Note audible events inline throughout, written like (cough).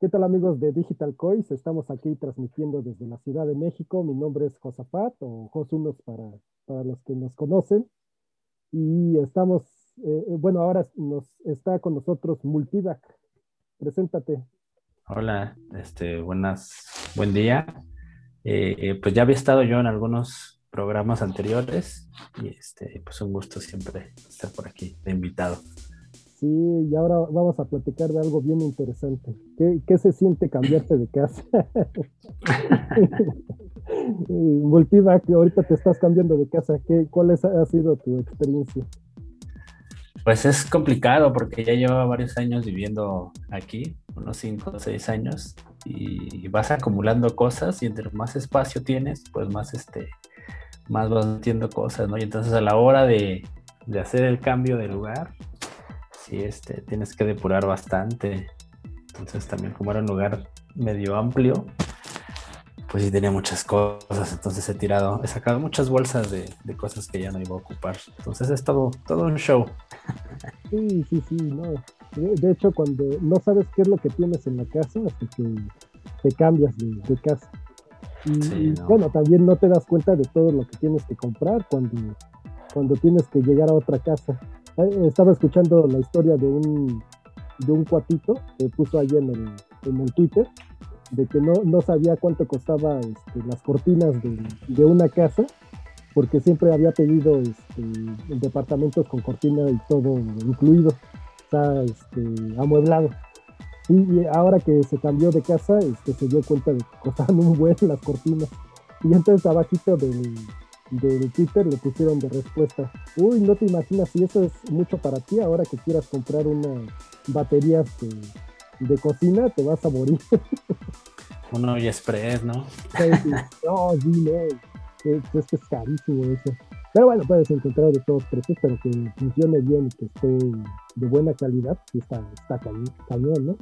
¿Qué tal amigos de Digital Coins? Estamos aquí transmitiendo desde la Ciudad de México. Mi nombre es Josafat o Josunos para, para los que nos conocen. Y estamos, eh, bueno, ahora nos está con nosotros Multivac. Preséntate. Hola, este, buenas, buen día. Eh, eh, pues ya había estado yo en algunos programas anteriores y este, pues un gusto siempre estar por aquí de invitado. Sí, y ahora vamos a platicar de algo bien interesante. ¿Qué, se siente cambiarte de casa? (laughs) Multivac, ahorita te estás cambiando de casa. ¿Qué, ¿Cuál ha sido tu experiencia? Pues es complicado porque ya llevo varios años viviendo aquí, unos 5 o 6 años, y vas acumulando cosas y entre más espacio tienes, pues más, este, más vas metiendo cosas, ¿no? Y entonces a la hora de, de hacer el cambio de lugar, sí, este, tienes que depurar bastante. Entonces también como era un lugar medio amplio, pues sí tenía muchas cosas, entonces he tirado, he sacado muchas bolsas de, cosas que ya no iba a ocupar. Entonces es todo, todo un show. Sí, sí, sí, no. De, hecho, cuando no sabes qué es lo que tienes en la casa, así que te cambias de, casa. Y bueno, también no te das cuenta de todo lo que tienes que comprar cuando, cuando tienes que llegar a otra casa. Eh, estaba escuchando la historia de un, de un cuatito que puso ahí en el, en el Twitter, de que no, no sabía cuánto costaba este, las cortinas de, una casa, porque siempre había pedido este, departamentos con cortina y todo incluido, está este, amueblado. Y, ahora que se cambió de casa, este, se dio cuenta de que costaban (laughs) un buen las cortinas. Y entonces abajito del, del Twitter le pusieron de respuesta, uy, no te imaginas si eso es mucho para ti ahora que quieras comprar una batería de, cocina, te vas a morir. (laughs) Uno y express, ¿no? no, sí, no, es, es carísimo eso. Pero bueno, puedes encontrar de todos precios, pero que funcione bien y que esté de buena calidad, sí está, está cañón, ¿no?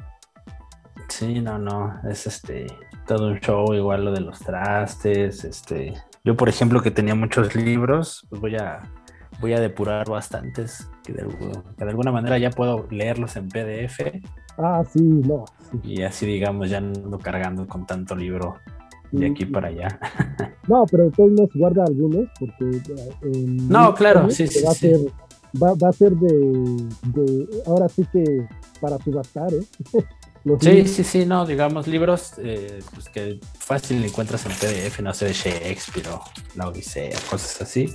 Sí, no, no, es este, todo un show, igual lo de los trastes, este, yo, por ejemplo, que tenía muchos libros, pues voy a, voy a depurar bastantes, que de, alguna manera ya puedo leerlos en PDF. Ah, sí, no. Y así, digamos, ya no cargando con tanto libro de aquí para allá. (laughs) No, pero todos nos guarda algunos, porque... Eh, no, claro, sí, sí. Va, A ser, va, a ser de, Ahora sí que para subastar, ¿eh? (laughs) sí, sí, sí, no, digamos libros eh, pues que fácil encuentras en PDF, no sé, de Shakespeare o La Odisea, cosas así,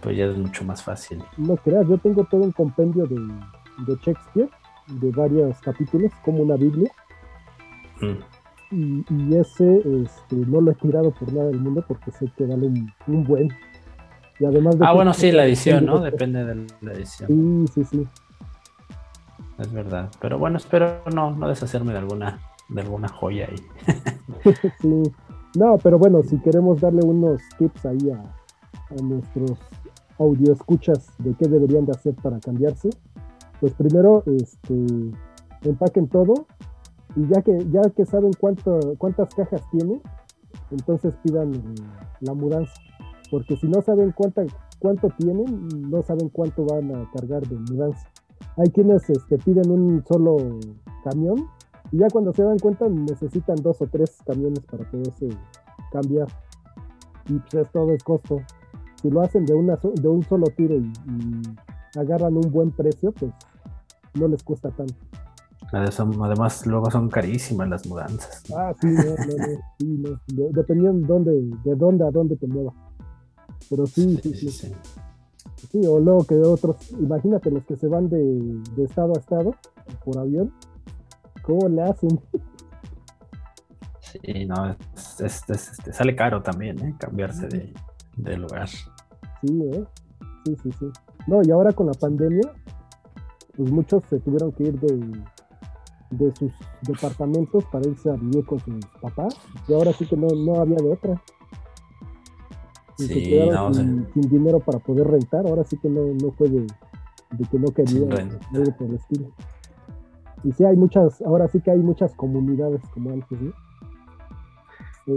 pues ya es mucho más fácil. No creas, yo tengo todo un compendio de, Shakespeare, de varios capítulos, como una Biblia. Mm. Y, ese este, no lo he tirado por nada del mundo porque sé que vale un, buen. Y además ah, bueno, sí, la (laughs) edición, ¿no? (laughs) Depende de la edición. Sí, sí, sí es verdad. Pero bueno, espero no, no deshacerme de alguna, de alguna joya ahí. (laughs) sí. No, pero bueno, si queremos darle unos tips ahí a, a nuestros audio escuchas de qué deberían de hacer para cambiarse, pues primero este, empaquen todo y ya que, ya que saben cuánto, cuántas cajas tienen, entonces pidan la mudanza. Porque si no saben cuánta, cuánto tienen, no saben cuánto van a cargar de mudanza. Hay quienes este, piden un solo camión y ya cuando se dan cuenta necesitan dos o tres camiones para poderse cambiar. Y pues es todo es costo. Si lo hacen de, una, de un solo tiro y, agarran un buen precio, pues no les cuesta tanto. Además, luego son carísimas las mudanzas. Ah, sí, no, no, (laughs) sí, no. dependiendo de dónde, de dónde a dónde te muevas. Pero sí, sí, sí. sí. Sí, o luego que otros, imagínate los que se van de, estado a estado por avión, ¿cómo le hacen? Sí, no, este, sale caro también, ¿eh? Cambiarse de, lugar. Sí, ¿eh? Sí, sí, sí. No, y ahora con la pandemia, pues muchos se tuvieron que ir de, de sus departamentos para irse a vivir con sus papás, y ahora sí que no, no había de otra sí, no, sin, dinero para poder rentar, ahora sí que no, no fue de, que no quería por el estilo. Y sí hay muchas, ahora sí que hay muchas comunidades como antes, ¿no?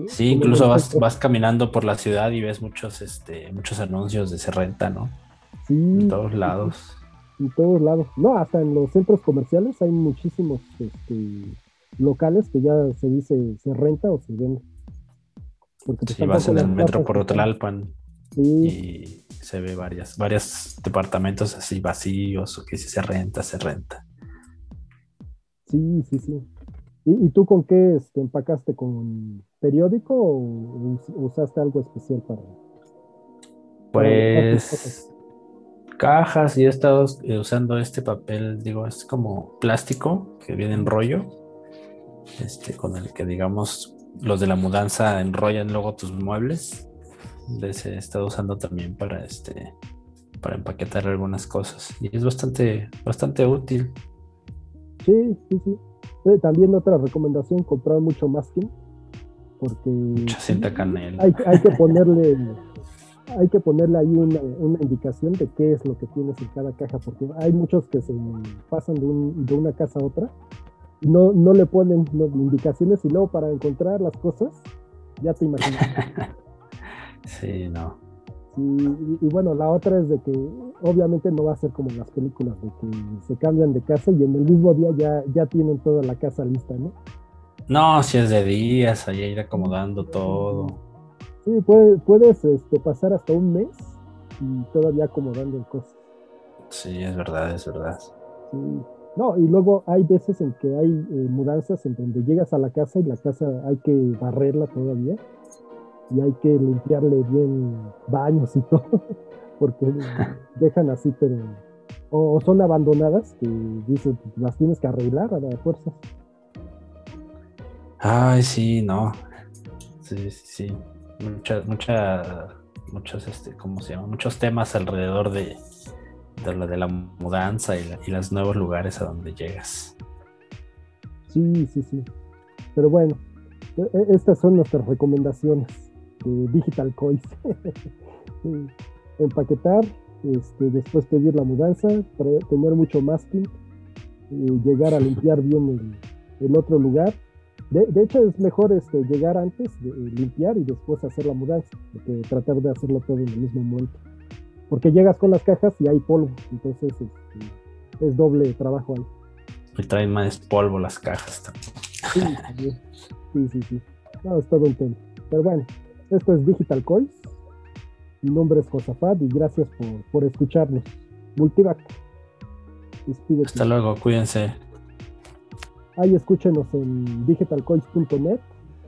Sí, incluso vas, vas caminando por la ciudad y ves muchos, este, muchos anuncios de se renta, ¿no? Sí. En todos lados. En todos lados. No, hasta en los centros comerciales hay muchísimos, este, locales que ya se dice se renta o se vende. Porque si vas en el metro por Otlalpan y se ve varias, varios departamentos así vacíos o que si se renta, se renta. Sí, sí, sí. ¿Y, tú con qué este, empacaste? ¿Con periódico o usaste algo especial para...? Pues cajas y he estado eh, usando este papel, digo, es como plástico que viene en rollo, este, con el que digamos los de la mudanza enrollan luego tus muebles. Ese he estado usando también para este para empaquetar algunas cosas y es bastante bastante útil. Sí, sí, sí. Eh, también otra recomendación, comprar mucho masking, porque... Mucha cinta canela. Hay, hay, que (laughs) ponerle hay que ponerle ahí una, una, indicación de qué es lo que tienes en cada caja, porque hay muchos que se pasan de, un, de una casa a otra no, no le ponen indicaciones y luego para encontrar las cosas, ya te imaginas. (laughs) sí, no. y, bueno, la otra es de que obviamente no va a ser como en las películas, de que se cambian de casa y en el mismo día ya, ya tienen toda la casa lista, ¿no? No, si es de días, ahí ir acomodando todo. Sí, puedes, puedes este, pasar hasta un mes y todavía acomodando cosas. Sí, es verdad, es verdad. No, y luego hay veces en que hay eh, mudanzas en donde llegas a la casa y la casa hay que barrerla todavía y hay que limpiarle bien baños y (laughs) todo, porque dejan así, pero o, son abandonadas que dicen las tienes que arreglar a la fuerza. Ay, sí, no. Sí, sí, sí. Muchas, muchas, muchos, este, ¿cómo se llama? Muchos temas alrededor de, de la, de la mudanza y, y los nuevos lugares a donde llegas. Sí, sí, sí. Pero bueno, e, e, estas son nuestras recomendaciones de Digital Coins. (laughs) Empaquetar, este, después pedir la mudanza, tener mucho masking, eh, llegar a limpiar bien el, otro lugar de, hecho, es mejor este, llegar antes, de, limpiar y después hacer la mudanza, que tratar de hacerlo todo en el mismo momento. Porque llegas con las cajas y hay polvo, entonces este, es doble trabajo ahí. Y traen más polvo las cajas también. Sí, sí, sí. No, es todo un tema. Pero bueno, esto es Digital Coins. Mi nombre es Josafat y gracias por, por escucharnos. Multivac. Hasta luego, cuídense. Ahí escúchenos en digitalcoins.net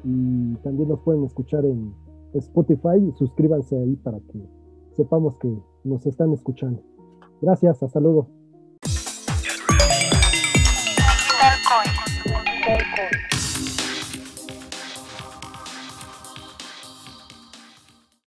y también nos pueden escuchar en Spotify y suscríbanse ahí para que sepamos que nos están escuchando. Gracias, hasta luego.